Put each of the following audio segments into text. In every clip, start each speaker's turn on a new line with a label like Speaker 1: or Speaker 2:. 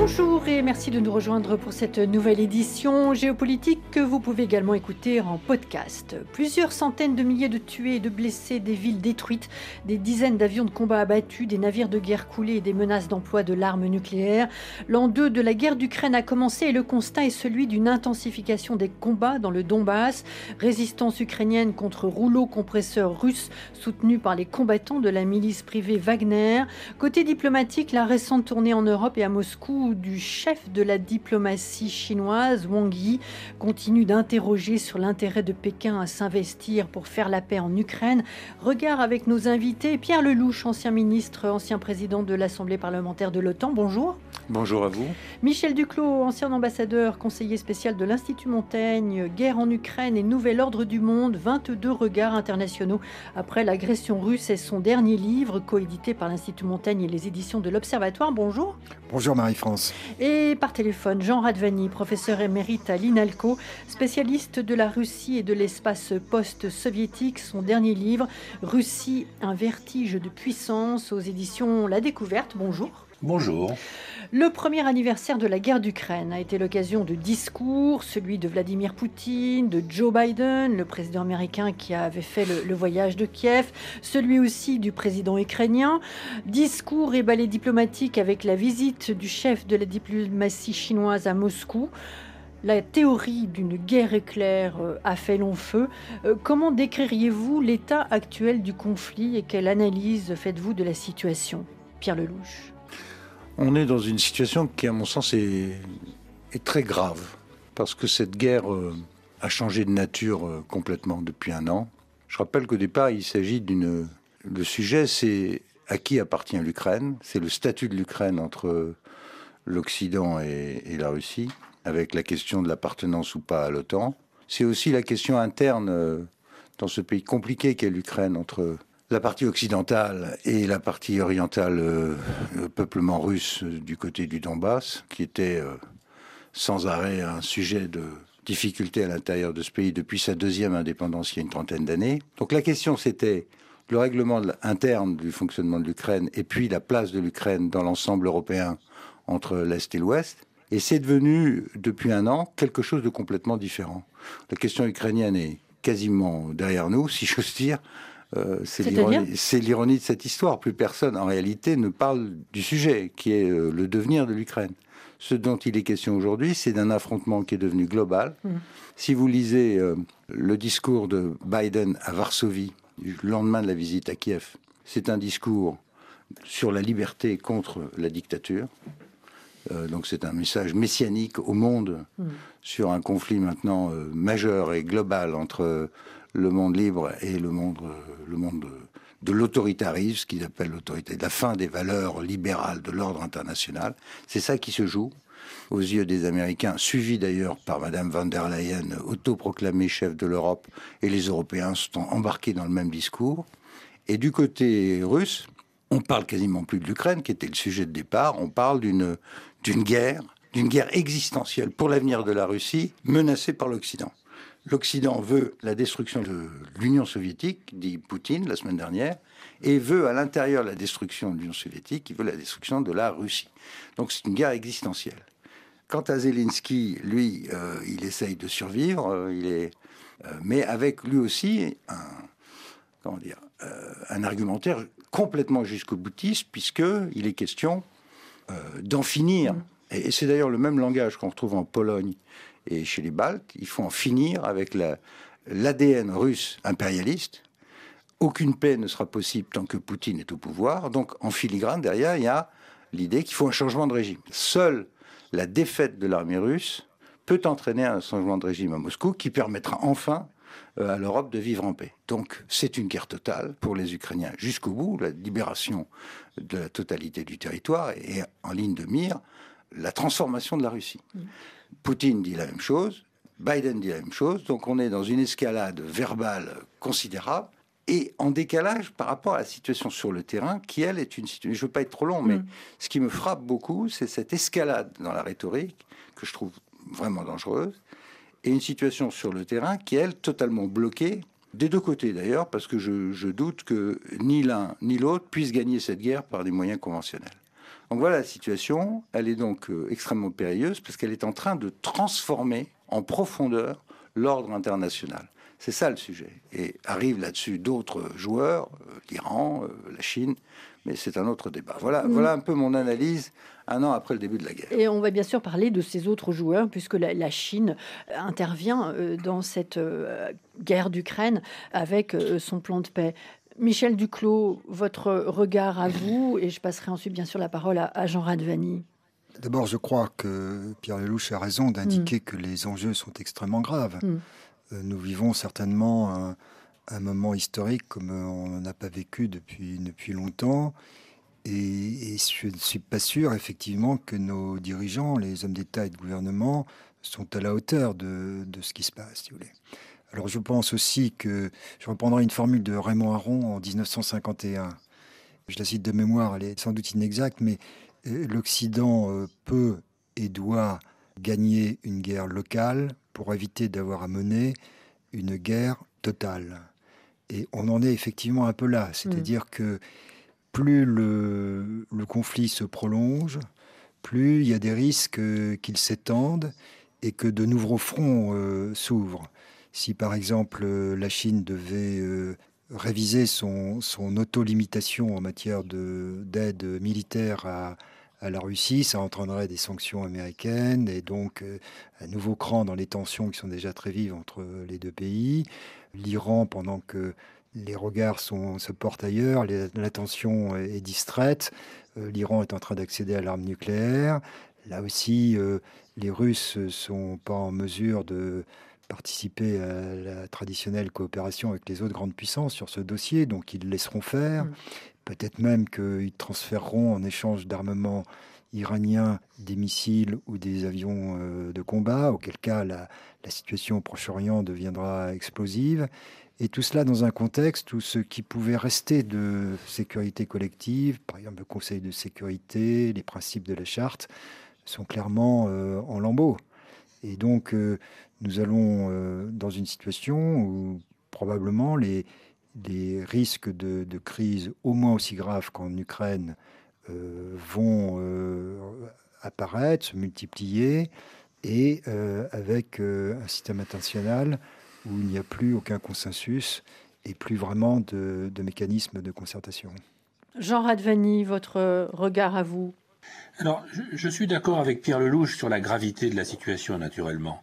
Speaker 1: Bonjour et merci de nous rejoindre pour cette nouvelle édition géopolitique que vous pouvez également écouter en podcast. Plusieurs centaines de milliers de tués et de blessés, des villes détruites, des dizaines d'avions de combat abattus, des navires de guerre coulés et des menaces d'emploi de l'arme nucléaire. L'an 2 de la guerre d'Ukraine a commencé et le constat est celui d'une intensification des combats dans le Donbass. Résistance ukrainienne contre rouleau compresseur russe soutenu par les combattants de la milice privée Wagner. Côté diplomatique, la récente tournée en Europe et à Moscou du chef de la diplomatie chinoise, Wang Yi, continue d'interroger sur l'intérêt de Pékin à s'investir pour faire la paix en Ukraine. Regard avec nos invités. Pierre Lelouch, ancien ministre, ancien président de l'Assemblée parlementaire de l'OTAN. Bonjour.
Speaker 2: Bonjour à vous.
Speaker 1: Michel Duclos, ancien ambassadeur, conseiller spécial de l'Institut Montaigne, guerre en Ukraine et nouvel ordre du monde, 22 regards internationaux après l'agression russe et son dernier livre, coédité par l'Institut Montaigne et les éditions de l'Observatoire. Bonjour.
Speaker 3: Bonjour Marie-France.
Speaker 1: Et par téléphone, Jean Radvani, professeur émérite à l'INALCO, spécialiste de la Russie et de l'espace post-soviétique. Son dernier livre, Russie, un vertige de puissance, aux éditions La Découverte. Bonjour.
Speaker 2: Bonjour.
Speaker 1: Le premier anniversaire de la guerre d'Ukraine a été l'occasion de discours, celui de Vladimir Poutine, de Joe Biden, le président américain qui avait fait le, voyage de Kiev, celui aussi du président ukrainien. Discours et ballet diplomatique avec la visite du chef de la diplomatie chinoise à Moscou. La théorie d'une guerre éclair euh, a fait long feu. Euh, comment décririez-vous l'état actuel du conflit et quelle analyse faites-vous de la situation? Pierre Lelouch.
Speaker 2: On est dans une situation qui, à mon sens, est, très grave, parce que cette guerre euh, a changé de nature euh, complètement depuis un an. Je rappelle qu'au départ, il s'agit d'une... Le sujet, c'est à qui appartient l'Ukraine, c'est le statut de l'Ukraine entre l'Occident et, et, la Russie, avec la question de l'appartenance ou pas à l'OTAN. C'est aussi la question interne euh, dans ce pays compliqué qu'est l'Ukraine entre la partie occidentale et la partie orientale, euh, le peuplement russe du côté du Donbass, qui était euh, sans arrêt un sujet de difficulté à l'intérieur de ce pays depuis sa deuxième indépendance il y a une trentaine d'années. Donc la question c'était le règlement interne du fonctionnement de l'Ukraine et puis la place de l'Ukraine dans l'ensemble européen entre l'Est et l'Ouest. Et c'est devenu, depuis un an, quelque chose de complètement différent. La question ukrainienne est quasiment derrière nous, si j'ose dire. Euh, c'est l'ironie de cette histoire. Plus personne, en réalité, ne parle du sujet, qui est euh, le devenir de l'Ukraine. Ce dont il est question aujourd'hui, c'est d'un affrontement qui est devenu global. Mmh. Si vous lisez euh, le discours de Biden à Varsovie, le lendemain de la visite à Kiev, c'est un discours sur la liberté contre la dictature. donc c'est un message messianique au monde mmh. sur un conflit maintenant majeur et global entre le monde libre et le monde, le monde de l'autoritarisme, ce qu'ils appellent l'autorité, la fin des valeurs libérales de l'ordre international. C'est ça qui se joue aux yeux des Américains, suivi d'ailleurs par Madame van der Leyen, autoproclamée chef de l'Europe, et les Européens sont embarqués dans le même discours. Et du côté russe, on parle quasiment plus de l'Ukraine, qui était le sujet de départ, on parle d'une guerre, d'une guerre existentielle pour l'avenir de la Russie, menacée par l'Occident. L'Occident veut la destruction de l'Union soviétique, dit Poutine la semaine dernière, et veut à l'intérieur la destruction de l'Union soviétique, il veut la destruction de la Russie. Donc c'est une guerre existentielle. Quant à Zelensky, lui, euh, il essaye de survivre, euh, il est, euh, mais avec lui aussi un, comment dire, un argumentaire complètement jusqu'au boutiste, puisque il est question d'en finir. Et c'est d'ailleurs le même langage qu'on retrouve en Pologne et chez les Baltes. Il faut en finir avec l'ADN russe impérialiste. Aucune paix ne sera possible tant que Poutine est au pouvoir. Donc, en filigrane, derrière, il y a l'idée qu'il faut un changement de régime. Seule la défaite de l'armée russe peut entraîner un changement de régime à Moscou qui permettra enfin euh, à l'Europe de vivre en paix. Donc c'est une guerre totale pour les Ukrainiens jusqu'au bout, la libération de la totalité du territoire et en ligne de mire la transformation de la Russie. Mm. Poutine dit la même chose, Biden dit la même chose, donc on est dans une escalade verbale considérable et en décalage par rapport à la situation sur le terrain, qui elle est une situation. Je veux pas être trop long, mais mm. ce qui me frappe beaucoup, c'est cette escalade dans la rhétorique que je trouve vraiment dangereuse, et une situation sur le terrain qui elle totalement bloquée Des deux côtés d'ailleurs, parce que je, doute que ni l'un ni l'autre puissent gagner cette guerre par des moyens conventionnels. Donc voilà la situation, elle est donc euh, extrêmement périlleuse parce qu'elle est en train de transformer en profondeur l'ordre international. C'est ça le sujet. Et arrivent là-dessus d'autres joueurs, euh, l'Iran, euh, la Chine, mais c'est un autre débat. Voilà, mm. voilà un peu mon analyse un an après le début de la guerre.
Speaker 1: Et on va bien sûr parler de ces autres joueurs, puisque la, Chine intervient dans cette guerre d'Ukraine avec son plan de paix. Michel Duclos, votre regard à vous, et je passerai ensuite bien sûr la parole à, Jean Radvani.
Speaker 3: D'abord, je crois que Pierre Lelouch a raison d'indiquer mm. que les enjeux sont extrêmement graves. Mm. Euh, nous vivons certainement un, moment historique comme on n'a pas vécu depuis, depuis longtemps. Et, je ne suis pas sûr, effectivement, que nos dirigeants, les hommes d'État et de gouvernement, sont à la hauteur de, ce qui se passe, si vous voulez. Alors je pense aussi que je reprendrai une formule de Raymond Aron en 1951. Je la cite de mémoire, elle est sans doute inexacte, mais euh, l'Occident euh, peut et doit gagner une guerre locale pour éviter d'avoir à mener une guerre totale. Et on en est effectivement un peu là, c'est-à-dire mm. que plus le, conflit se prolonge, plus il y a des risques qu'il s'étende et que de nouveaux fronts euh, s'ouvrent. Si par exemple la Chine devait euh, réviser son, son auto-limitation en matière d'aide militaire à, à la Russie, ça entraînerait des sanctions américaines et donc euh, un nouveau cran dans les tensions qui sont déjà très vives entre les deux pays. L'Iran, pendant que les regards se portent ailleurs, l'attention est distraite, euh, l'Iran est en train d'accéder à l'arme nucléaire. Là aussi, euh, les Russes sont pas en mesure de participer à la traditionnelle coopération avec les autres grandes puissances sur ce dossier, donc ils laisseront faire. Mm. Peut-être même qu'ils transféreront en échange d'armements iraniens des missiles ou des avions euh, de combat, auquel cas la, situation au Proche-Orient deviendra explosive. Et tout cela dans un contexte où ce qui pouvait rester de sécurité collective, par exemple le Conseil de sécurité, les principes de la charte, sont clairement euh, en lambeaux. Et donc, euh, nous allons dans une situation où probablement les, risques de, crise au moins aussi graves qu'en Ukraine euh, vont euh, apparaître, se multiplier, et euh, avec un système international où il n'y a plus aucun consensus et plus vraiment de, de mécanismes de concertation.
Speaker 1: Jean Radvani, votre regard à vous
Speaker 4: Alors, je, suis d'accord avec Pierre Lelouch sur la gravité de la situation, naturellement,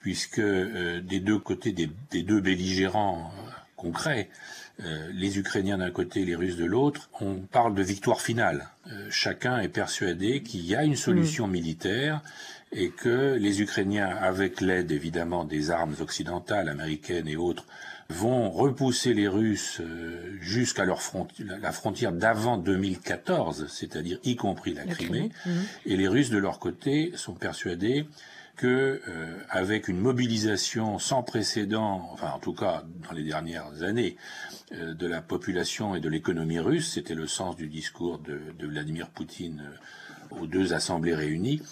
Speaker 4: puisque des deux côtés, des deux belligérants, concret. Euh, les Ukrainiens d'un côté, les Russes de l'autre, on parle de victoire finale. Euh, chacun est persuadé qu'il y a une solution mm. militaire et que les Ukrainiens, avec l'aide évidemment des armes occidentales, américaines et autres, vont repousser les Russes euh, jusqu'à leur la frontière d'avant 2014, c'est-à-dire y compris la, Crimée. Mm. Et les Russes, de leur côté, sont persuadés que euh, avec une mobilisation sans précédent, enfin en tout cas dans les dernières années, euh, de la population et de l'économie russe, c'était le sens du discours de, Vladimir Poutine euh, aux deux assemblées réunies,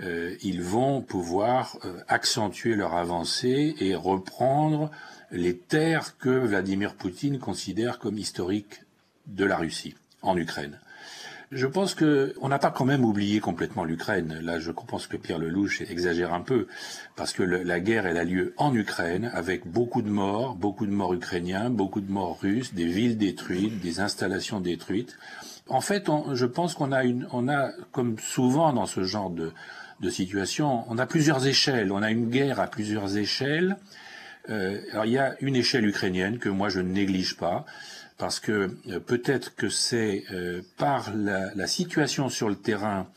Speaker 4: ils vont pouvoir accentuer leur avancée et reprendre les terres que Vladimir Poutine considère comme historiques de la Russie en Ukraine. Je pense que on n'a pas quand même oublié complètement l'Ukraine. Là, je pense que Pierre Lelouch exagère un peu, parce que la guerre, elle a lieu en Ukraine, avec beaucoup de morts, beaucoup de morts ukrainiens, beaucoup de morts russes, des villes détruites, des installations détruites. En fait, je pense qu'on a comme souvent dans ce genre de, situation, on a plusieurs échelles. On a une guerre à plusieurs échelles. Euh, il y a une échelle ukrainienne que moi je ne néglige pas parce que euh, peut-être que c'est euh, par la, situation sur le terrain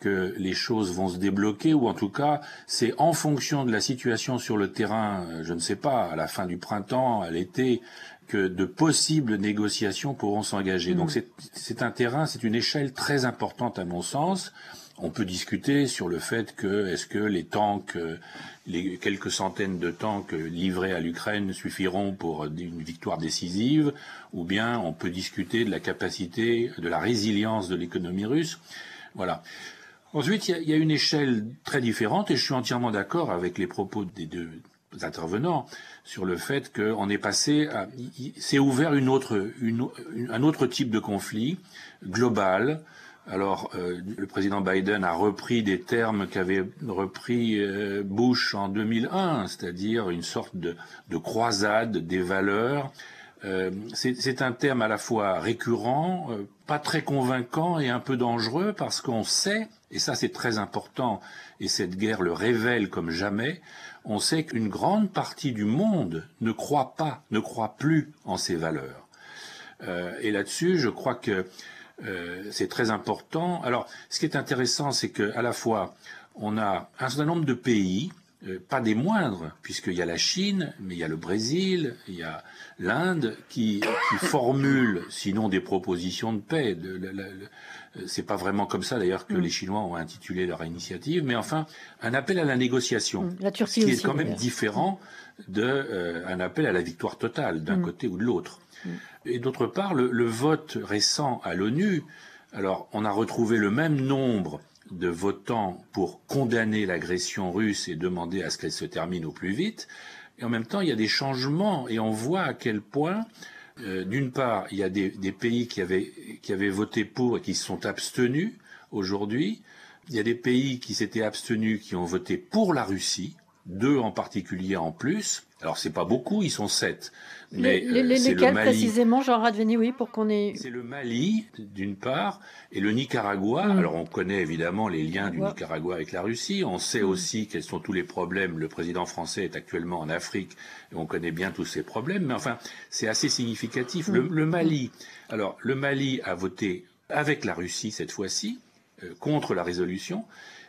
Speaker 4: que les choses vont se débloquer, ou en tout cas, c'est en fonction de la situation sur le terrain, euh, je ne sais pas, à la fin du printemps, à l'été, que de possibles négociations pourront s'engager. Donc mm. c'est un terrain, c'est une échelle très importante à mon sens. On peut discuter sur le fait que est-ce que les tanks, euh, les quelques centaines de tanks livrés à l'Ukraine suffiront pour une victoire décisive, ou bien on peut discuter de la capacité, de la résilience de l'économie russe? Voilà. Ensuite, il y, a une échelle très différente, et je suis entièrement d'accord avec les propos des deux intervenants sur le fait qu'on est passé à, c'est ouvert une autre, un autre type de conflit global. Alors, euh, le président Biden a repris des termes qu'avait repris euh, Bush en 2001, c'est-à-dire une sorte de, de croisade des valeurs. Euh, c'est un terme à la fois récurrent, pas très convaincant et un peu dangereux parce qu'on sait, et ça c'est très important, et cette guerre le révèle comme jamais, on sait qu'une grande partie du monde ne croit pas, ne croit plus en ces valeurs. Euh, et là-dessus, je crois que euh, c'est très important. Alors, ce qui est intéressant, c'est qu'à la fois, on a un certain nombre de pays, euh, pas des moindres, puisqu'il y a la Chine, mais il y a le Brésil, il y a l'Inde, qui, qui formulent, sinon des propositions de paix, de, c'est pas vraiment comme ça d'ailleurs que mm. les Chinois ont intitulé leur initiative, mais enfin un appel à la négociation,
Speaker 1: mm. la Turquie
Speaker 4: ce qui
Speaker 1: est
Speaker 4: quand même différent de euh, un appel à la victoire totale d'un mm. côté ou de l'autre. Et d'autre part, le, vote récent à l'ONU, alors on a retrouvé le même nombre de votants pour condamner l'agression russe et demander à ce qu'elle se termine au plus vite, et en même temps il y a des changements et on voit à quel point euh, d'une part, il y a des, pays qui avaient, qui avaient voté pour et qui se sont abstenus aujourd'hui. Il y a des pays qui s'étaient abstenus qui ont voté pour la Russie, deux en particulier en plus. Alors c'est pas beaucoup, ils sont sept.
Speaker 1: Mais les, les, euh, lesquels précisément, Jean Radveni, oui, pour qu'on ait.
Speaker 4: C'est le Mali d'une part et le Nicaragua. Mm. Alors on connaît évidemment les liens du Nicaragua avec la Russie. On sait mm. aussi quels sont tous les problèmes. Le président français est actuellement en Afrique et on connaît bien tous ces problèmes. Mais enfin, c'est assez significatif. Le, mm. Mali. Alors le Mali a voté avec la Russie cette fois-ci euh, contre la résolution.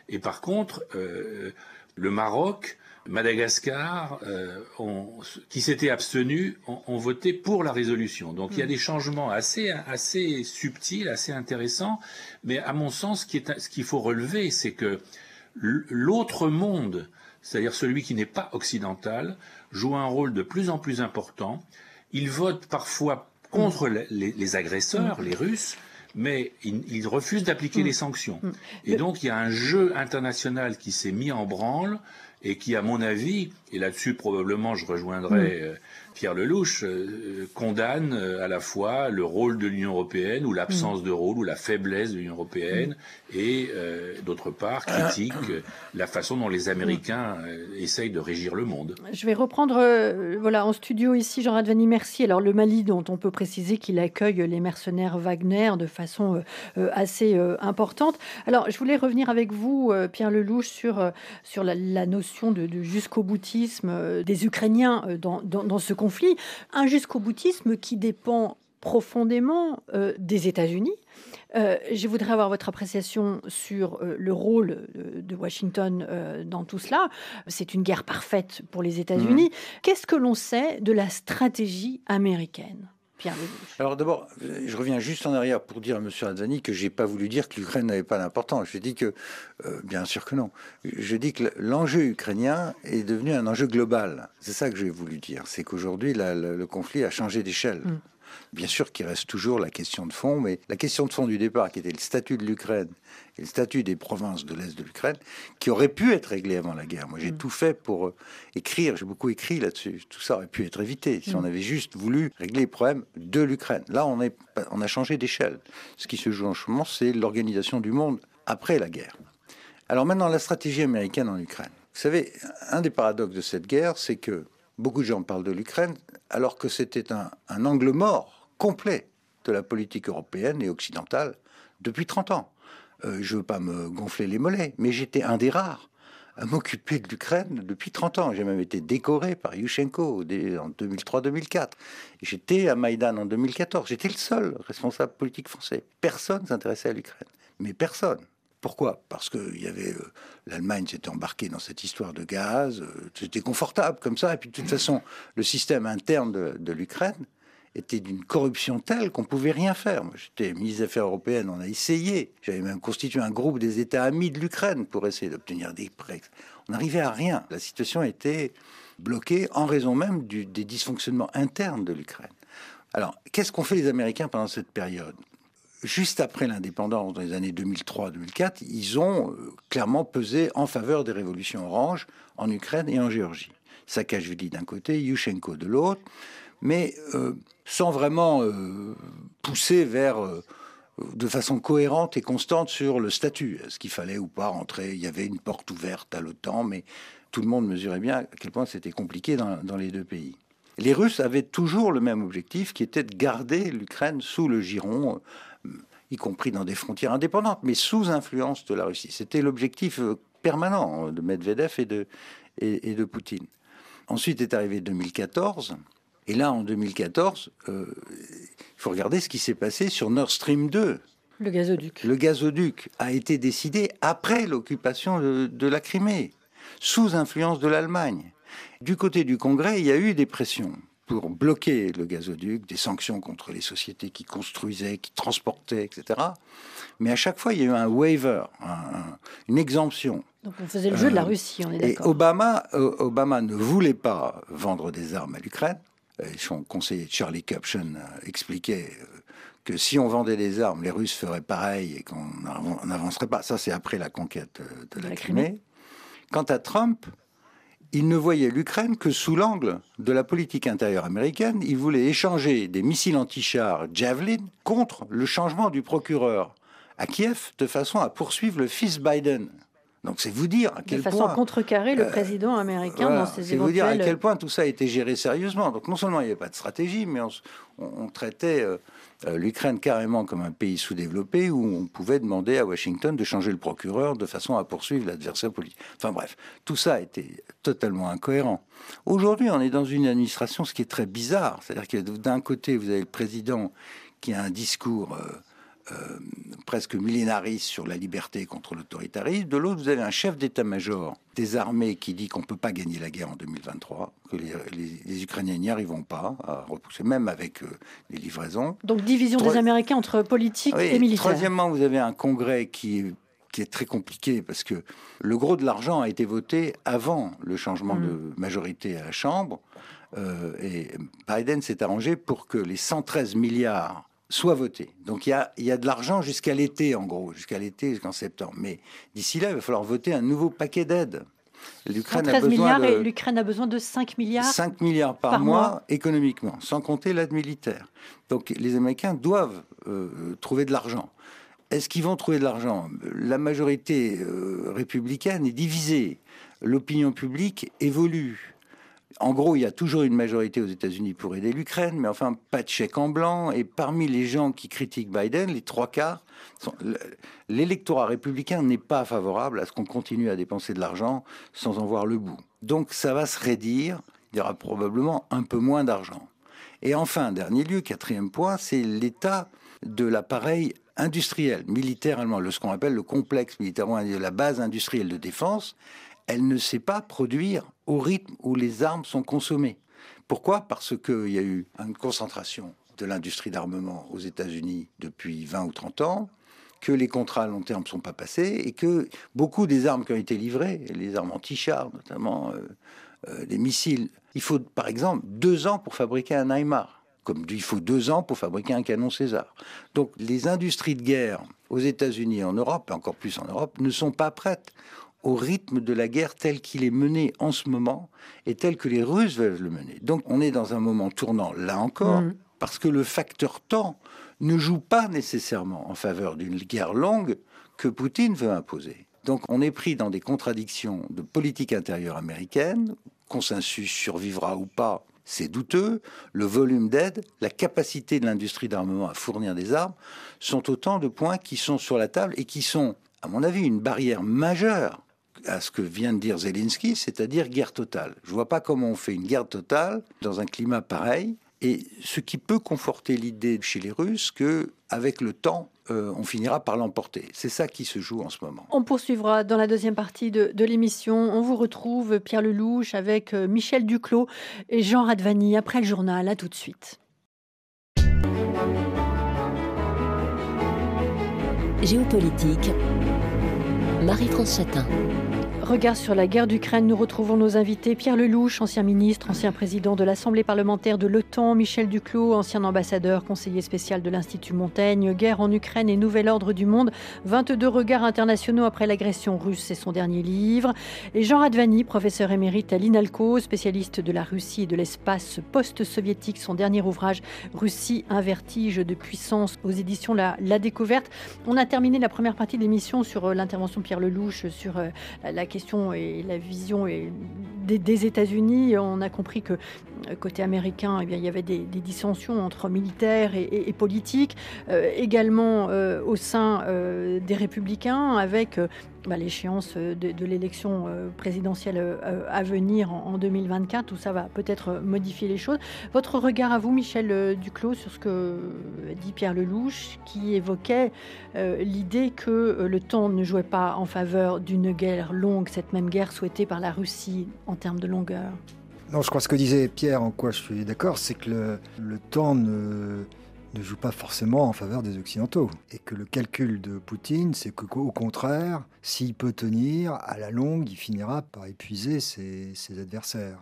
Speaker 4: Et par contre, euh, le Maroc Madagascar, euh, qui s'étaient abstenus, ont, voté pour la résolution. Donc il y a hmm. des changements assez, assez subtils, assez intéressants. Mais à mon sens, ce qu'il faut relever, c'est que l'autre monde, c'est-à-dire celui qui n'est pas occidental, joue un rôle de plus en plus important. Il vote parfois contre hmm. les, agresseurs, hmm. les Russes, mais il, refuse d'appliquer les sanctions. Et donc il y a un jeu international qui s'est mis en branle et qui, à mon avis, et là-dessus probablement je rejoindrai mm. euh, Pierre Lelouch, euh, condamne euh, à la fois le rôle de l'Union européenne ou l'absence mm. de rôle ou la faiblesse de l'Union européenne mm. et d'autre part critique la façon dont les Américains essayent de régir le monde.
Speaker 1: Je vais reprendre voilà en studio ici Jean Radvani merci. Alors le Mali dont on peut préciser qu'il accueille les mercenaires Wagner de façon assez importante. Alors je voulais revenir avec vous Pierre Lelouch sur sur la, la notion de, jusqu'au boutisme des Ukrainiens dans, ce conflit, un jusqu'au boutisme qui dépend profondément des États-Unis. je voudrais avoir votre appréciation sur le rôle de Washington dans tout cela. C'est une guerre parfaite pour les États-Unis. Qu'est-ce que l'on sait de la stratégie américaine
Speaker 2: alors d'abord, je reviens juste en arrière pour dire à M. Adzani que j'ai pas voulu dire que l'Ukraine n'avait pas d'importance. Je dis que, euh, bien sûr que non. Je dis que l'enjeu ukrainien est devenu un enjeu global. C'est ça que j'ai voulu dire. C'est qu'aujourd'hui, le conflit a changé d'échelle. Mm. Bien sûr qu'il reste toujours la question de fond, mais la question de fond du départ, qui était le statut de l'Ukraine et le statut des provinces de l'Est de l'Ukraine, qui aurait pu être réglé avant la guerre. Moi, j'ai mm. tout fait pour euh, écrire, j'ai beaucoup écrit là-dessus. Tout ça aurait pu être évité si on mm. avait juste voulu régler les problèmes de l'Ukraine. Là, on, est, on a changé d'échelle. Ce qui se joue en ce moment, c'est l'organisation du monde après la guerre. Alors maintenant, la stratégie américaine en Ukraine. Vous savez, un des paradoxes de cette guerre, c'est que beaucoup de gens parlent de l'Ukraine, alors que c'était un, angle mort complet de la politique européenne et occidentale depuis 30 ans. Euh, je ne veux pas me gonfler les mollets, mais j'étais un des rares à m'occuper de l'Ukraine depuis 30 ans. J'ai même été décoré par Yushchenko en 2003-2004. J'étais à Maïdan en 2014. J'étais le seul responsable politique français. Personne s'intéressait à l'Ukraine. Mais personne. Pourquoi? Parce que y avait euh, l'Allemagne s'était embarquée dans cette histoire de gaz. Euh, c'était confortable comme ça. Et puis de toute façon, le système interne de, de l'Ukraine était d'une corruption telle qu'on pouvait rien faire. Moi, j'étais ministre des Affaires européennes, on a essayé. J'avais même constitué un groupe des États amis de l'Ukraine pour essayer d'obtenir des prêts. On n'arrivait à rien. La situation était bloquée en raison même des dysfonctionnements internes de l'Ukraine. Alors, qu'est-ce qu'ont fait les Américains pendant cette période? Juste après l'indépendance, dans les années 2003-2004, ils ont euh, clairement pesé en faveur des révolutions oranges en Ukraine et en Géorgie. Saakashvili d'un côté, Yushchenko de l'autre, mais euh, sans vraiment euh, pousser vers de façon cohérente et constante sur le statut. Est-ce qu'il fallait ou pas rentrer? Il y avait une porte ouverte à l'OTAN, mais tout le monde mesurait bien à quel point c'était compliqué dans, les deux pays. Les Russes avaient toujours le même objectif, qui était de garder l'Ukraine sous le giron, y compris dans des frontières indépendantes, mais sous influence de la Russie. C'était l'objectif euh, permanent de Medvedev et de, et, de Poutine. Ensuite est arrivé 2014, et là, en 2014, euh, il faut regarder ce qui s'est passé sur Nord Stream 2.
Speaker 1: Le gazoduc.
Speaker 2: Le gazoduc a été décidé après l'occupation de la Crimée sous influence de l'Allemagne. Du côté du Congrès, il y a eu des pressions pour bloquer le gazoduc, des sanctions contre les sociétés qui construisaient, qui transportaient, etc. Mais à chaque fois, il y a eu un waiver, une exemption.
Speaker 1: Donc on faisait le jeu de la euh, Russie, on est d'accord.
Speaker 2: Et Obama, euh, Obama ne voulait pas vendre des armes à l'Ukraine. Son conseiller Charlie expliquait euh, que si on vendait des armes, les Russes feraient pareil et qu'on n'avancerait pas. Ça, c'est après la conquête de, la, Crimée. Quant à Trump, il ne voyait l'Ukraine que sous l'angle de la politique intérieure américaine. Il voulait échanger des missiles anti-chars Javelin contre le changement du procureur à Kiev de façon à poursuivre le fils Biden. Donc c'est vous dire à quel
Speaker 1: point... De façon à contrecarrer le euh, président américain dans ses
Speaker 2: C'est vous dire à quel point tout ça a été géré sérieusement. Donc non seulement il n'y avait pas de stratégie, mais on, traitait euh, euh, l'Ukraine carrément comme un pays sous-développé où on pouvait demander à Washington de changer le procureur de façon à poursuivre l'adversaire politique. Enfin bref, tout ça été totalement incohérent. Aujourd'hui, on est dans une administration, ce qui est très bizarre. C'est-à-dire que d'un côté, vous avez le président qui a un discours... Euh, presque millénariste sur la liberté contre l'autoritarisme. De l'autre, vous avez un chef d'état-major des armées qui dit qu'on ne peut pas gagner la guerre en 2023, que les, Ukrainiens n'y arriveront pas à repousser, même avec euh, les livraisons.
Speaker 1: Donc division des Américains entre politique et militaire.
Speaker 2: Troisièmement, vous avez un congrès qui qui est très compliqué parce que le gros de l'argent a été voté avant le changement mm. de majorité à la Chambre. Euh, et Biden s'est arrangé pour que les 113 milliards soit voté. Donc il y a, y a de l'argent jusqu'à l'été, en gros, jusqu'à l'été, jusqu'en septembre. Mais d'ici là, il va falloir voter un nouveau paquet d'aides.
Speaker 1: L'Ukraine a, besoin de, l'Ukraine a besoin de 5 milliards
Speaker 2: 5 milliards par, mois, économiquement, sans compter l'aide militaire. Donc les Américains doivent euh, trouver de l'argent. Est-ce qu'ils vont trouver de l'argent? La majorité euh, républicaine est divisée. L'opinion publique évolue. En gros, il y a toujours une majorité aux États-Unis pour aider l'Ukraine, mais enfin, pas de chèque en blanc. Et parmi les gens qui critiquent Biden, les trois quarts, l'électorat républicain n'est pas favorable à ce qu'on continue à dépenser de l'argent sans en voir le bout. Donc ça va se raidir, il y aura probablement un peu moins d'argent. Et enfin, dernier lieu, quatrième point, c'est l'état de l'appareil industriel, militaire allemand, ce qu'on appelle le complexe militaire, la base industrielle de défense elle ne sait pas produire au rythme où les armes sont consommées. Pourquoi? Parce qu'il y a eu une concentration de l'industrie d'armement aux États-Unis depuis 20 ou 30 ans, que les contrats à long terme ne sont pas passés et que beaucoup des armes qui ont été livrées, les armes anti-chars notamment, euh, euh, les missiles, il faut par exemple deux ans pour fabriquer un Neymar, comme il faut deux ans pour fabriquer un canon César. Donc les industries de guerre aux États-Unis et en Europe, et encore plus en Europe, ne sont pas prêtes au rythme de la guerre tel qu'il est mené en ce moment et tel que les Russes veulent le mener. Donc on est dans un moment tournant là encore, mm. parce que le facteur temps ne joue pas nécessairement en faveur d'une guerre longue que Poutine veut imposer. Donc on est pris dans des contradictions de politique intérieure américaine, consensus survivra ou pas, c'est douteux, le volume d'aide, la capacité de l'industrie d'armement à fournir des armes, sont autant de points qui sont sur la table et qui sont, à mon avis, une barrière majeure à ce que vient de dire Zelensky, c'est-à-dire guerre totale. Je ne vois pas comment on fait une guerre totale dans un climat pareil. Et ce qui peut conforter l'idée chez les Russes que, avec le temps, euh, on finira par l'emporter. C'est ça qui se joue en ce moment.
Speaker 1: On poursuivra dans la deuxième partie de, l'émission. On vous retrouve, Pierre Lelouch, avec euh, Michel Duclos et Jean Radvani après le journal. À tout de suite.
Speaker 5: Géopolitique. Marie-France Chatin.
Speaker 1: Regard sur la guerre d'Ukraine, nous retrouvons nos invités. Pierre Lelouch, ancien ministre, ancien président de l'Assemblée parlementaire de l'OTAN, Michel Duclos, ancien ambassadeur, conseiller spécial de l'Institut Montaigne, guerre en Ukraine et nouvel ordre du monde, 22 regards internationaux après l'agression russe, c'est son dernier livre. Et Jean Radvani, professeur émérite à l'INALCO, spécialiste de la Russie et de l'espace post-soviétique, son dernier ouvrage Russie, un vertige de puissance aux éditions la, Découverte. On a terminé la première partie de l'émission sur euh, l'intervention de Pierre Lelouch sur euh, la question et la vision des, États-Unis, on a compris que euh, côté américain, eh il y avait des, dissensions entre militaires et, politiques, euh, également euh, au sein des républicains, avec bah, l'échéance de, l'élection présidentielle à venir en, 2024. Tout ça va peut-être modifier les choses. Votre regard à vous, Michel Duclos, sur ce que dit Pierre Lelouch, qui évoquait l'idée que le temps ne jouait pas en faveur d'une guerre longue, cette même guerre souhaitée par la Russie en termes de longueur?
Speaker 3: Non, je crois que ce que disait Pierre, en quoi je suis d'accord, c'est que le, temps ne, ne, joue pas forcément en faveur des Occidentaux. Et que le calcul de Poutine, c'est qu'au contraire, s'il peut tenir, à la longue, il finira par épuiser ses, adversaires.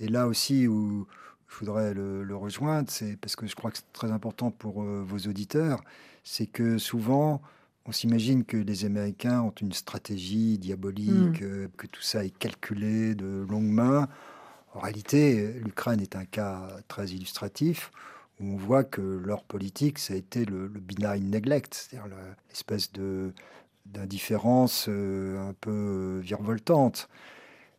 Speaker 3: Et là aussi où je voudrais le, rejoindre, c'est parce que je crois que c'est très important pour euh, vos auditeurs, c'est que souvent, on s'imagine que les Américains ont une stratégie diabolique, mm. euh, que tout ça est calculé de longue main. En réalité, l'Ukraine est un cas très illustratif où on voit que leur politique, ça a été le, benign neglect, c'est-à-dire l'espèce de d'indifférence euh, un peu virevoltante.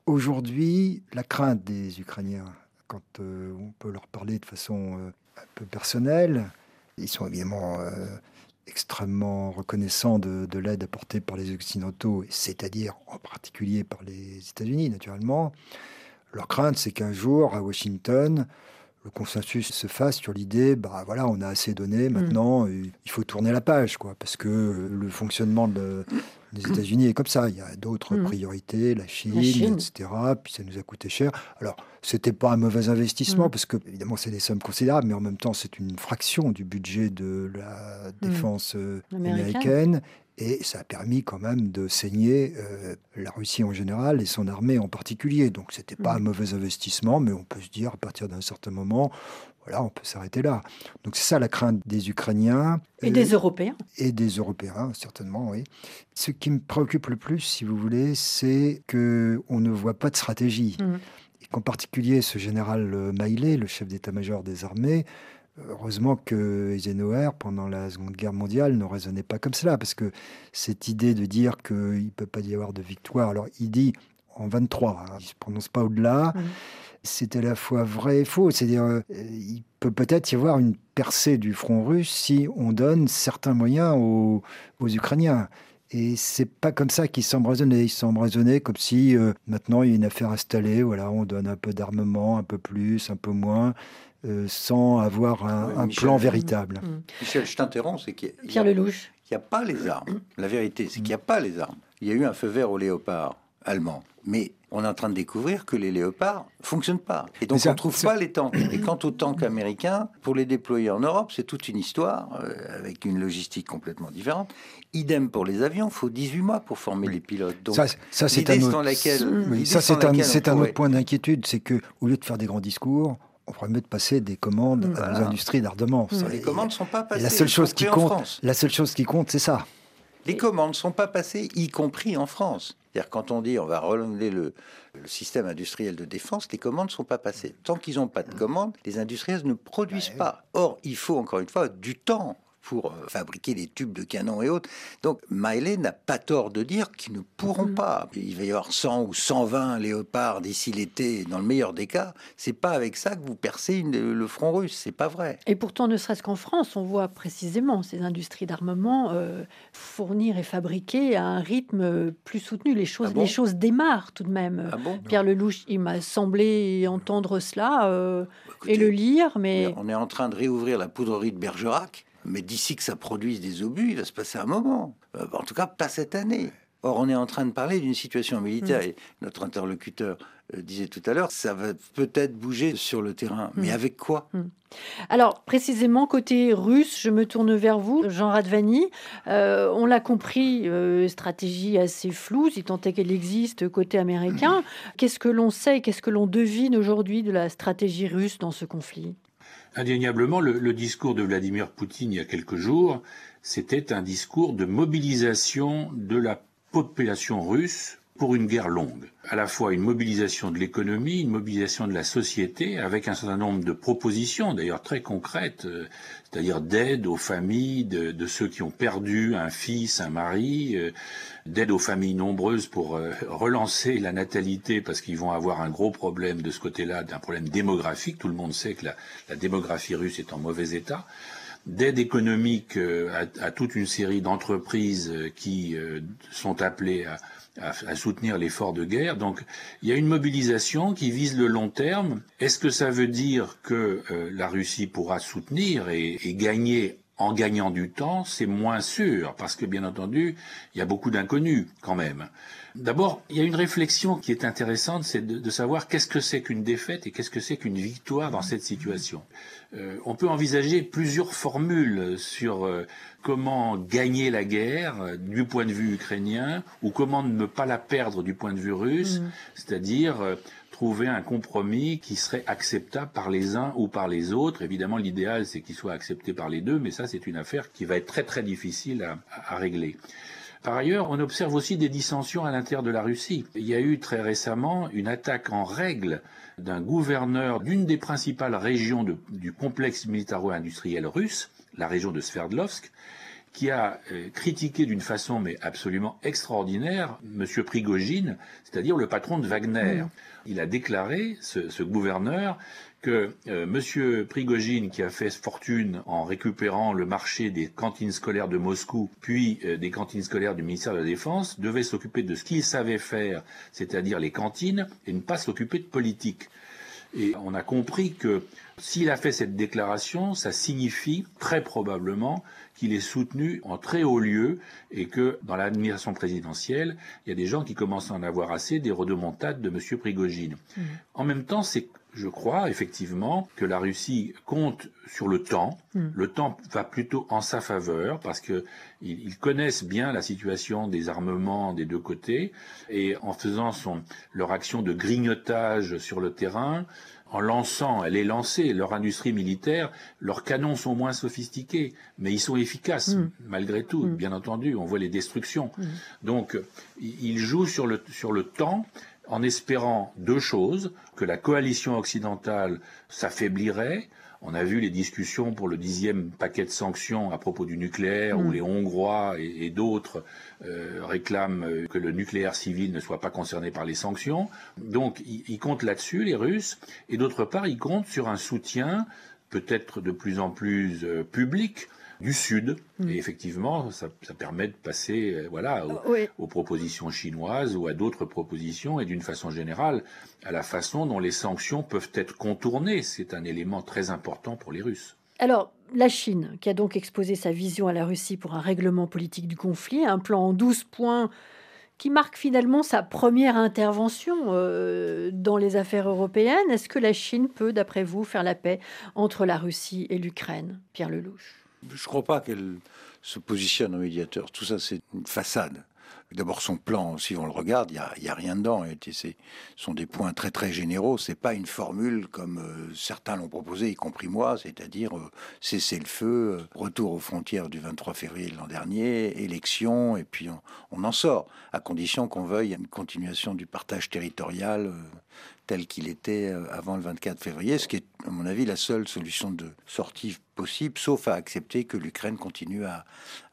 Speaker 3: Aujourd'hui, la crainte des Ukrainiens, quand euh, on peut leur parler de façon euh, un peu personnelle, ils sont évidemment extrêmement reconnaissants de l'aide apportée par les Occidentaux, c'est-à-dire en particulier par les États-Unis, naturellement. Leur crainte, c'est qu'un jour, à Washington, le consensus se fasse sur l'idée, bah voilà, on a assez donné, mm. maintenant il faut tourner la page, quoi, parce que le fonctionnement des États-Unis est comme ça. Il y a d'autres mm. priorités, la Chine, etc. Puis ça nous a coûté cher. Alors, c'était pas un mauvais investissement, mm. parce que évidemment c'est des sommes considérables, mais en même temps c'est une fraction du budget de la défense euh, américaine. Et ça a permis quand même de saigner euh, la Russie en général et son armée en particulier. Donc c'était pas un mm. mauvais investissement, mais on peut se dire à partir d'un certain moment, voilà, on peut s'arrêter là. Donc c'est ça la crainte des Ukrainiens.
Speaker 1: Et des euh, Européens.
Speaker 3: Et des Européens, certainement, oui. Ce qui me préoccupe le plus, si vous voulez, c'est que on ne voit pas de stratégie. Mm. Qu'en particulier, ce général Maillet, le chef d'état-major des armées, Heureusement que Eisenhower, pendant la Seconde Guerre mondiale, ne raisonnait pas comme cela, parce que cette idée de dire qu'il ne peut pas y avoir de victoire, alors il dit en 23, hein, il ne se prononce pas au-delà, c'est à la fois vrai et faux. C'est-à-dire, euh, il peut peut-être y avoir une percée du front russe si on donne certains moyens aux, Ukrainiens. Et c'est pas comme ça qu'ils semblent raisonner. Ils semblent raisonner comme si euh, maintenant il y a une affaire installée, voilà, on donne un peu d'armement, un peu plus, un peu moins. Euh, sans avoir un, plan véritable. Mm.
Speaker 2: Michel, je t'interromps, c'est qu'il
Speaker 1: n'y a,
Speaker 2: a, pas les armes. La vérité, c'est qu'il n'y a pas les armes. Il y a eu un feu vert au léopard allemand, mais on est en train de découvrir que les léopards fonctionnent pas. Et donc on ne trouve pas les tanks. Et quant aux tanks américains, pour les déployer en Europe, c'est toute une histoire euh, avec une logistique complètement différente. Idem pour les avions, il faut 18 mois pour former les pilotes.
Speaker 3: Donc, ça, c'est un, autre... ça, c'est un, autre point d'inquiétude, c'est que au lieu de faire des grands discours, on pourrait mieux de passer des commandes à nos industries d'ardement.
Speaker 2: Les commandes ne sont pas passées.
Speaker 3: La seule chose qui compte, la seule chose qui compte, c'est ça.
Speaker 2: Les commandes ne sont pas passées, y compris en France. C'est-à-dire quand on dit on va renouveler le, système industriel de défense, les commandes ne sont pas passées. Tant qu'ils n'ont pas de commandes, les industriels ne produisent pas. Or, il faut encore une fois du temps pour euh, fabriquer des tubes de canon et autres. Donc Miley n'a pas tort de dire qu'ils ne pourront mm-hmm. pas. Il va y avoir 100 ou 120 léopards d'ici l'été, dans le meilleur des cas. C'est pas avec ça que vous percez le front russe, c'est pas vrai.
Speaker 1: Et pourtant, ne serait-ce qu'en France, on voit précisément ces industries d'armement euh, fournir et fabriquer à un rythme plus soutenu. Les choses, ah les choses démarrent tout de même. Ah Pierre Lelouch, il m'a semblé entendre cela euh, et le lire, mais...
Speaker 2: On est en train de réouvrir la poudrerie de Bergerac. Mais d'ici que ça produise des obus, il va se passer un moment. Euh, en tout cas, pas cette année. Or, on est en train de parler d'une situation militaire, mm. et notre interlocuteur euh, disait tout à l'heure, ça va peut-être bouger sur le terrain. Mais hmm. avec quoi? Hmm.
Speaker 1: Alors, précisément, côté russe, je me tourne vers vous, Jean Radvani. Euh, on l'a compris, euh, stratégie assez floue, si tant est qu'elle existe côté américain. Qu'est-ce que l'on sait, qu'est-ce que l'on devine aujourd'hui de la stratégie russe dans ce conflit?
Speaker 4: Indéniablement, le, discours de Vladimir Poutine il y a quelques jours, c'était un discours de mobilisation de la population russe pour une guerre longue. À la fois une mobilisation de l'économie, une mobilisation de la société, avec un certain nombre de propositions, d'ailleurs très concrètes, euh, c'est-à-dire d'aide aux familles de, ceux qui ont perdu un fils, un mari, euh, d'aide aux familles nombreuses pour euh, relancer la natalité, parce qu'ils vont avoir un gros problème de ce côté-là, d'un problème démographique. Tout le monde sait que la, démographie russe est en mauvais état d'aide économique à, toute une série d'entreprises qui sont appelées à, à, soutenir l'effort de guerre. Donc il y a une mobilisation qui vise le long terme. Est-ce que ça veut dire que euh, la Russie pourra soutenir et, et gagner en gagnant du temps, c'est moins sûr, parce que bien entendu, il y a beaucoup d'inconnus quand même. D'abord, il y a une réflexion qui est intéressante, c'est de, savoir qu'est-ce que c'est qu'une défaite et qu'est-ce que c'est qu'une victoire dans cette situation. Euh, on peut envisager plusieurs formules sur euh, comment gagner la guerre euh, du point de vue ukrainien ou comment ne pas la perdre du point de vue russe, mmh. c'est-à-dire trouver un compromis qui serait acceptable par les uns ou par les autres. Évidemment, l'idéal, c'est qu'il soit accepté par les deux, mais ça, c'est une affaire qui va être très très difficile à, régler. Par ailleurs, on observe aussi des dissensions à l'intérieur de la Russie. Il y a eu très récemment une attaque en règle d'un gouverneur d'une des principales régions du complexe militaro-industriel russe, la région de Sverdlovsk, qui a euh, critiqué d'une façon mais absolument extraordinaire M. Prigogine, c'est-à-dire le patron de Wagner. Mmh. Il a déclaré, ce, gouverneur, que euh, M. Prigogine, qui a fait fortune en récupérant le marché des cantines scolaires de Moscou, puis euh, des cantines scolaires du ministère de la Défense, devait s'occuper de ce qu'il savait faire, c'est-à-dire les cantines, et ne pas s'occuper de politique. Et on a compris que s'il a fait cette déclaration, ça signifie très probablement qu'il est soutenu en très haut lieu et que dans l'administration présidentielle, il y a des gens qui commencent à en avoir assez des redemontades de M. Prigogine. Mmh. En même temps, c'est je crois effectivement que la Russie compte sur le temps. Mmh. Le temps va plutôt en sa faveur parce que ils, connaissent bien la situation des armements des deux côtés et en faisant son, leur action de grignotage sur le terrain, en lançant, elle est lancée, leur industrie militaire, leurs canons sont moins sophistiqués, mais ils sont efficaces mm. malgré tout, mm. bien entendu, on voit les destructions. Mm. Donc, ils jouent sur le, sur le temps en espérant deux choses, que la coalition occidentale s'affaiblirait, on a vu les discussions pour le dixième paquet de sanctions à propos du nucléaire, où mm. les Hongrois et, d'autres euh, réclament euh, que le nucléaire civil ne soit pas concerné par les sanctions. Donc ils comptent là-dessus, les Russes, et d'autre part, ils comptent sur un soutien peut-être de plus en plus euh, public du Sud. Hmm. Et effectivement, ça, permet de passer euh, voilà, aux, propositions chinoises ou à d'autres propositions et d'une façon générale à la façon dont les sanctions peuvent être contournées. C'est un élément très important pour les Russes.
Speaker 1: Alors, la Chine, qui a donc exposé sa vision à la Russie pour un règlement politique du conflit, un plan en 12 points qui marque finalement sa première intervention euh, dans les affaires européennes. Est-ce que la Chine peut, d'après vous, faire la paix entre la Russie et l'Ukraine? Pierre Lelouch
Speaker 2: je ne crois pas qu'elle se positionne en médiateur. Tout ça, c'est une façade. D'abord, son plan, si on le regarde, il n'y a, rien dedans. Ce sont des points très très généraux. C'est pas une formule comme euh, certains l'ont proposé, y compris moi, c'est-à-dire euh, cesser le feu, euh, retour aux frontières du 23 février de l'an dernier, élection, et puis on, on, en sort, à condition qu'on veuille une continuation du partage territorial tel qu'il était euh, avant le 24 février, ce qui est, à mon avis, la seule solution de sortie possible, sauf à accepter que l'Ukraine continue à,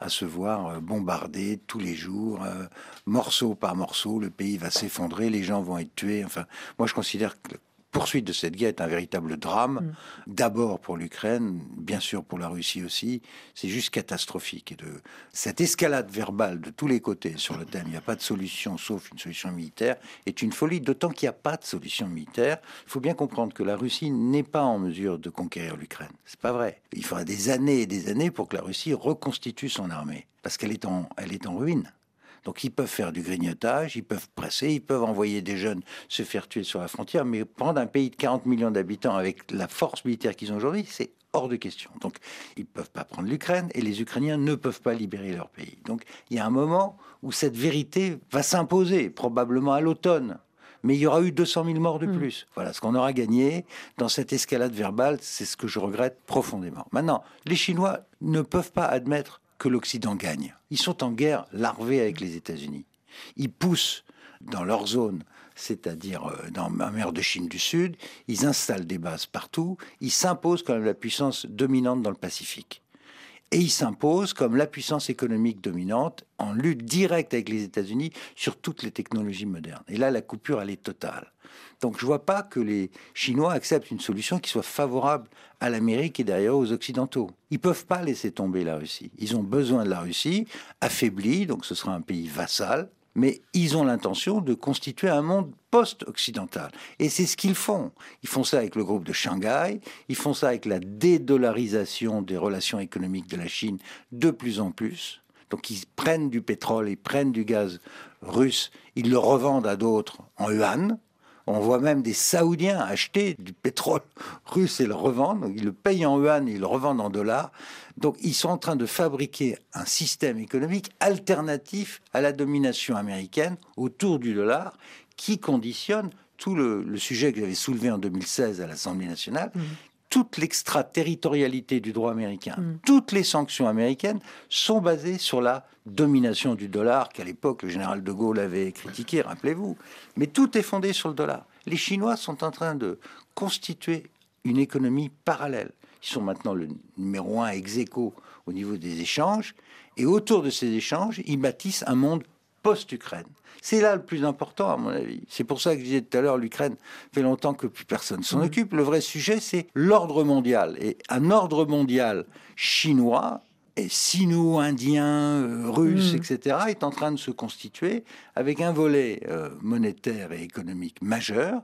Speaker 2: se voir euh, bombarder tous les jours, euh, morceau par morceau, le pays va s'effondrer, les gens vont être tués. Enfin, moi, je considère que poursuite de cette guerre est un véritable drame. Mm. D'abord pour l'Ukraine, bien sûr pour la Russie aussi. C'est juste catastrophique. Et de cette escalade verbale de tous les côtés sur le thème, il n'y a pas de solution sauf une solution militaire, est une folie. D'autant qu'il n'y a pas de solution militaire. Il faut bien comprendre que la Russie n'est pas en mesure de conquérir l'Ukraine. C'est pas vrai. Il faudra des années et des années pour que la Russie reconstitue son armée, parce qu'elle est en, elle est en ruine. Donc ils peuvent faire du grignotage, ils peuvent presser, ils peuvent envoyer des jeunes se faire tuer sur la frontière, mais prendre un pays de 40 millions d'habitants avec la force militaire qu'ils ont aujourd'hui, c'est hors de question. Donc ils ne peuvent pas prendre l'Ukraine et les Ukrainiens ne peuvent pas libérer leur pays. Donc il y a un moment où cette vérité va s'imposer, probablement à l'automne mais il y aura eu 200 000 morts de hmm. plus. Voilà, ce qu'on aura gagné dans cette escalade verbale, c'est ce que je regrette profondément. Maintenant, les Chinois ne peuvent pas admettre que l'Occident gagne. Ils sont en guerre larvée avec les États-Unis. Ils poussent dans leur zone, c'est-à-dire euh, dans la mer de Chine du Sud, ils installent des bases partout, ils s'imposent comme la puissance dominante dans le Pacifique. Et il s'impose comme la puissance économique dominante en lutte directe avec les États-Unis sur toutes les technologies modernes. Et là, la coupure, elle est totale. Donc je ne vois pas que les Chinois acceptent une solution qui soit favorable à l'Amérique et derrière aux Occidentaux. Ils ne peuvent pas laisser tomber la Russie. Ils ont besoin de la Russie, affaiblie, donc ce sera un pays vassal, mais ils ont l'intention de constituer un monde post-occidental. Et c'est ce qu'ils font. Ils font ça avec le groupe de Shanghai, ils font ça avec la dédollarisation des relations économiques de la Chine de plus en plus. Donc ils prennent du pétrole, ils prennent du gaz russe, ils le revendent à d'autres en yuan, on voit même des Saoudiens acheter du pétrole russe et le revendre. ils le payent en yuan et ils le revendent en dollars. Donc ils sont en train de fabriquer un système économique alternatif à la domination américaine autour du dollar qui conditionne tout le, sujet que j'avais soulevé en 2016 à l'Assemblée nationale, mmh toute l'extraterritorialité du droit américain, mm. toutes les sanctions américaines sont basées sur la domination du dollar, qu'à l'époque le général de Gaulle avait critiqué, rappelez-vous. Mais tout est fondé sur le dollar. Les Chinois sont en train de constituer une économie parallèle. Ils sont maintenant le numéro un ex aequo au niveau des échanges. Et autour de ces échanges, ils bâtissent un monde post-Ukraine. C'est là le plus important, à mon avis. C'est pour ça que je disais tout à l'heure, l'Ukraine fait longtemps que plus personne s'en occupe. Le vrai sujet, c'est l'ordre mondial. Et un ordre mondial chinois, et sino-indien, euh, russe, mm. etc., est en train de se constituer avec un volet euh, monétaire et économique majeur.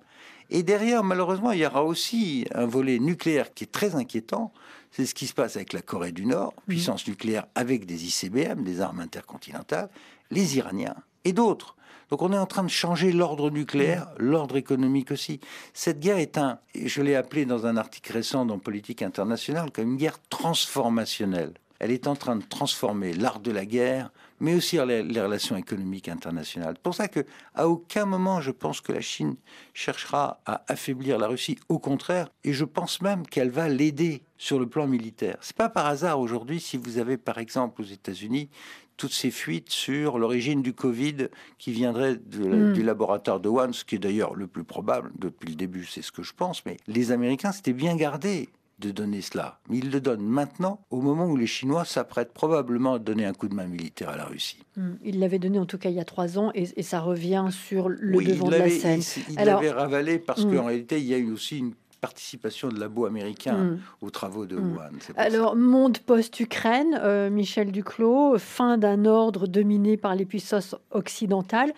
Speaker 2: Et derrière, malheureusement, il y aura aussi un volet nucléaire qui est très inquiétant. C'est ce qui se passe avec la Corée du Nord, mm. puissance nucléaire avec des ICBM, des armes intercontinentales, les Iraniens et d'autres. Donc on est en train de changer l'ordre nucléaire, mm. l'ordre économique aussi. Cette guerre est un, je l'ai appelé dans un article récent dans Politique internationale, comme une guerre transformationnelle. Elle est en train de transformer l'art de la guerre, mais aussi les, relations économiques internationales. C'est pour ça que à aucun moment je pense que la Chine cherchera à affaiblir la Russie. Au contraire, et je pense même qu'elle va l'aider sur le plan militaire. C'est pas par hasard aujourd'hui si vous avez par exemple aux États-Unis toutes ces fuites sur l'origine du Covid qui viendrait hmm. du laboratoire de Wuhan, ce qui est d'ailleurs le plus probable depuis le début, c'est ce que je pense. Mais les Américains s'étaient bien gardés de donner cela. Mais ils le donnent maintenant, au moment où les Chinois s'apprêtent probablement à donner un coup de main militaire à la Russie.
Speaker 1: Hmm. Ils l'avaient donné en tout cas il y a trois ans et, ça revient sur le devant de la scène.
Speaker 2: Il l'avait ravalé parce hmm. qu'en réalité, il y a eu aussi une participation de labo américain hmm. aux travaux de. Wuhan.
Speaker 1: Alors, monde post-Ukraine, euh, Michel Duclos, fin d'un ordre dominé par les puissances occidentales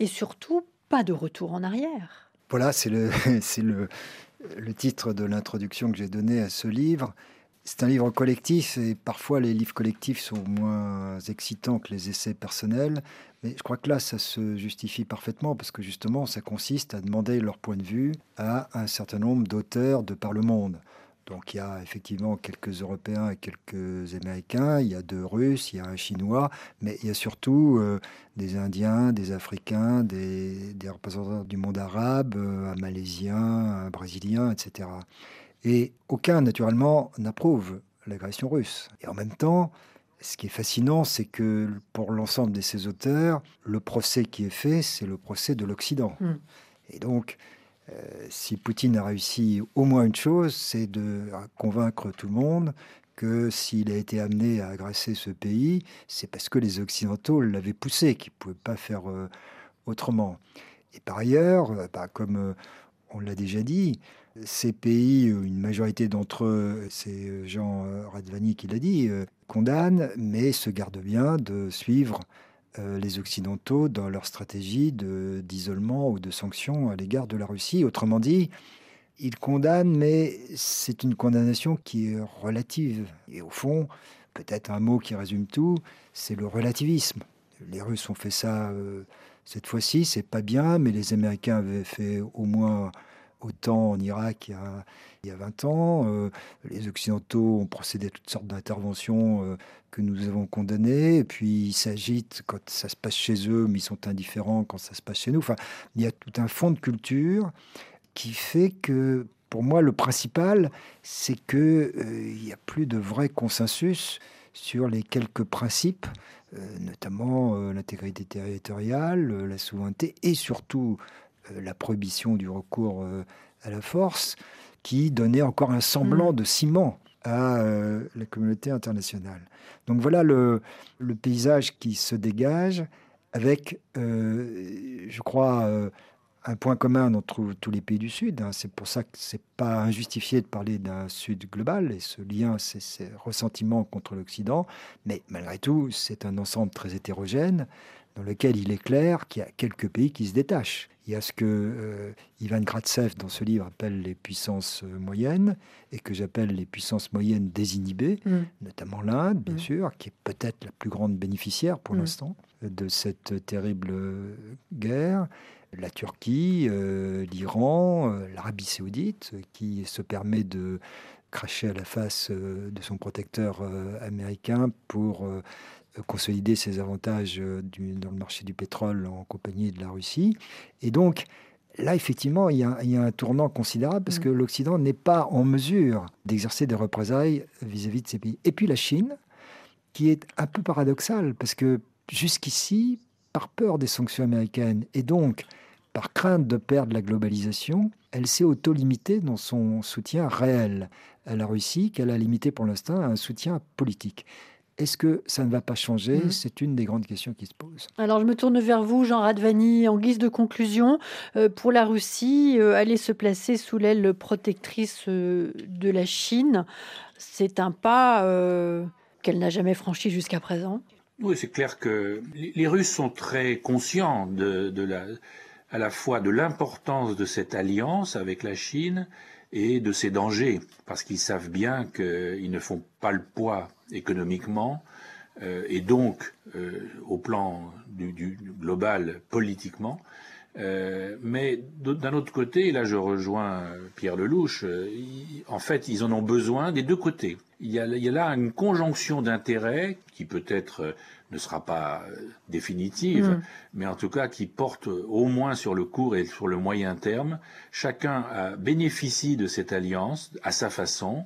Speaker 1: et surtout pas de retour en arrière.
Speaker 3: Voilà, c'est le, le, le titre de l'introduction que j'ai donné à ce livre. C'est un livre collectif et parfois les livres collectifs sont moins excitants que les essais personnels. Mais je crois que là, ça se justifie parfaitement parce que justement, ça consiste à demander leur point de vue à un certain nombre d'auteurs de par le monde. Donc il y a effectivement quelques Européens et quelques Américains, il y a deux Russes, il y a un Chinois, mais il y a surtout euh, des Indiens, des Africains, des, représentants du monde arabe, euh, un Malaisien, un Brésilien, etc. Et aucun, naturellement, n'approuve l'agression russe. Et en même temps, ce qui est fascinant, c'est que pour l'ensemble de ces auteurs, le procès qui est fait, c'est le procès de l'Occident. Hmm. Et donc, euh, si Poutine a réussi au moins une chose, c'est de convaincre tout le monde que s'il a été amené à agresser ce pays, c'est parce que les Occidentaux l'avaient poussé, qu'ils ne pouvaient pas faire euh, autrement. Et par ailleurs, euh, bah, comme on l'a déjà dit, ces pays, une majorité d'entre eux, c'est Jean Radvani qui l'a dit, condamnent, mais se gardent bien de suivre euh, les Occidentaux dans leur stratégie d'isolement ou de sanctions à l'égard de la Russie. Autrement dit, ils condamnent, mais c'est une condamnation qui est relative. Et au fond, peut-être un mot qui résume tout, c'est le relativisme. Les Russes ont fait ça cette fois-ci, c'est pas bien, mais les Américains avaient fait au moins autant en Irak il y a, il y a 20 ans. Euh, les Occidentaux ont procédé à toutes sortes d'interventions euh, que nous avons condamnées. Et puis ils s'agitent quand ça se passe chez eux, mais ils sont indifférents quand ça se passe chez nous. Enfin, il y a tout un fond de culture qui fait que, pour moi, le principal, c'est qu'il euh, n'y a plus de vrai consensus sur les quelques principes, notamment l'intégrité territoriale, la souveraineté et surtout la prohibition du recours à la force qui donnait encore un semblant mm. de ciment à euh, la communauté internationale. Donc voilà le, le, paysage qui se dégage avec, euh, je crois, euh, un point commun entre tous les pays du Sud. Hein. C'est pour ça que c'est pas injustifié de parler d'un Sud global et ce lien, c'est ce ressentiment contre l'Occident. Mais malgré tout, c'est un ensemble très hétérogène dans lequel il est clair qu'il y a quelques pays qui se détachent. Il y a ce que euh, Ivan Gratsev, dans ce livre, appelle les puissances euh, moyennes, et que j'appelle les puissances moyennes désinhibées, mm. notamment l'Inde, bien mm. sûr, qui est peut-être la plus grande bénéficiaire pour mm. l'instant de cette terrible euh, guerre. La Turquie, l'Iran, l'Arabie saoudite, qui se permet de cracher à la face de son protecteur américain pour consolider ses avantages euh, dans le marché du pétrole en compagnie de la Russie. Et donc, là, effectivement, il y a, un tournant considérable parce mm. que l'Occident n'est pas en mesure d'exercer des représailles vis-à-vis de ces pays. Et puis la Chine, qui est un peu paradoxale parce que jusqu'ici, par peur des sanctions américaines et donc par crainte de perdre la globalisation, elle s'est auto-limitée dans son soutien réel à la Russie, qu'elle a limité pour l'instant à un soutien politique. Est-ce que ça ne va pas changer mmh. C'est une des grandes questions qui se posent.
Speaker 1: Alors je me tourne vers vous, Jean Radvani, en guise de conclusion. Euh, pour la Russie, euh, aller se placer sous l'aile protectrice euh, de la Chine, c'est un pas qu'elle n'a jamais franchi jusqu'à présent.
Speaker 4: Oui, c'est clair que les Russes sont très conscients de, de la, à la fois de l'importance de cette alliance avec la Chine et de ses dangers, parce qu'ils savent bien qu'ils ne font pas le poids économiquement, euh, et donc euh, au plan du, global politiquement. Euh, mais d'un autre côté, là je rejoins Pierre Lelouch, en fait ils en ont besoin des deux côtés. Il y a, là une conjonction d'intérêts qui peut-être ne sera pas définitive, mm. mais en tout cas qui porte au moins sur le court et sur le moyen terme. Chacun bénéficie de cette alliance à sa façon.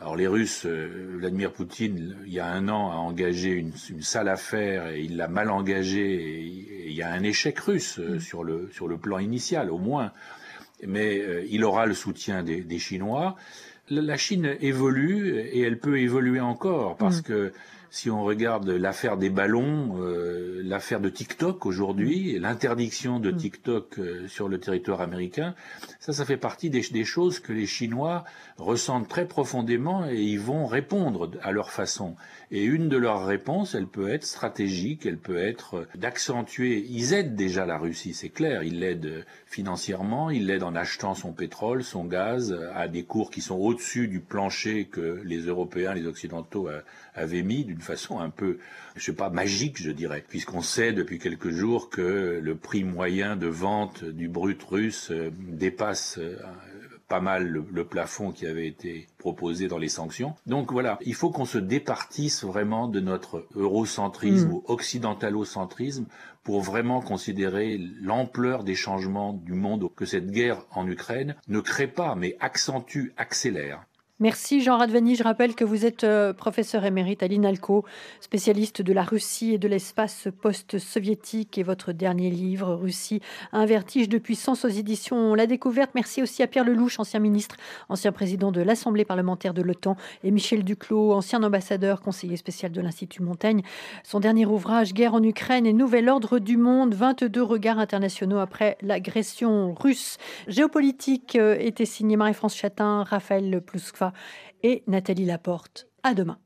Speaker 4: Alors les Russes, euh, Vladimir Poutine, il y a un an, a engagé une, sale affaire et il l'a mal engagée. Et, il y a un échec russe euh, mm. sur, le, sur le plan initial, au moins. Mais euh, il aura le soutien des, Chinois. La, Chine évolue et elle peut évoluer encore parce mm. que si on regarde l'affaire des ballons, euh, l'affaire de TikTok aujourd'hui, mm. l'interdiction de mm. TikTok euh, sur le territoire américain, ça, ça fait partie des, des, choses que les Chinois ressentent très profondément et ils vont répondre à leur façon. Et une de leurs réponses, elle peut être stratégique, elle peut être euh, d'accentuer. Ils aident déjà la Russie, c'est clair. Ils l'aident euh, financièrement, ils l'aident en achetant son pétrole, son gaz, euh, à des cours qui sont au-dessus du plancher que les Européens, les Occidentaux avaient mis d'une façon un peu, je sais pas, magique, je dirais, puisqu'on sait depuis quelques jours que le prix moyen de vente du brut russe dépasse pas mal le, plafond qui avait été proposé dans les sanctions. Donc voilà, il faut qu'on se départisse vraiment de notre eurocentrisme mm. ou occidentalocentrisme pour vraiment considérer l'ampleur des changements du monde que cette guerre en Ukraine ne crée pas, mais accentue, accélère.
Speaker 1: Merci Jean Radvani. Je rappelle que vous êtes euh, professeur émérite à l'INALCO, spécialiste de la Russie et de l'espace post-soviétique. Et votre dernier livre, Russie, un vertige de puissance aux éditions La Découverte. Merci aussi à Pierre Lelouch, ancien ministre, ancien président de l'Assemblée parlementaire de l'OTAN, et Michel Duclos, ancien ambassadeur, conseiller spécial de l'Institut Montaigne. Son dernier ouvrage, Guerre en Ukraine et Nouvel ordre du monde, 22 regards internationaux après l'agression russe. Géopolitique euh, était signé Marie-France Chatin, Raphaël Plouskva et Nathalie Laporte. À demain.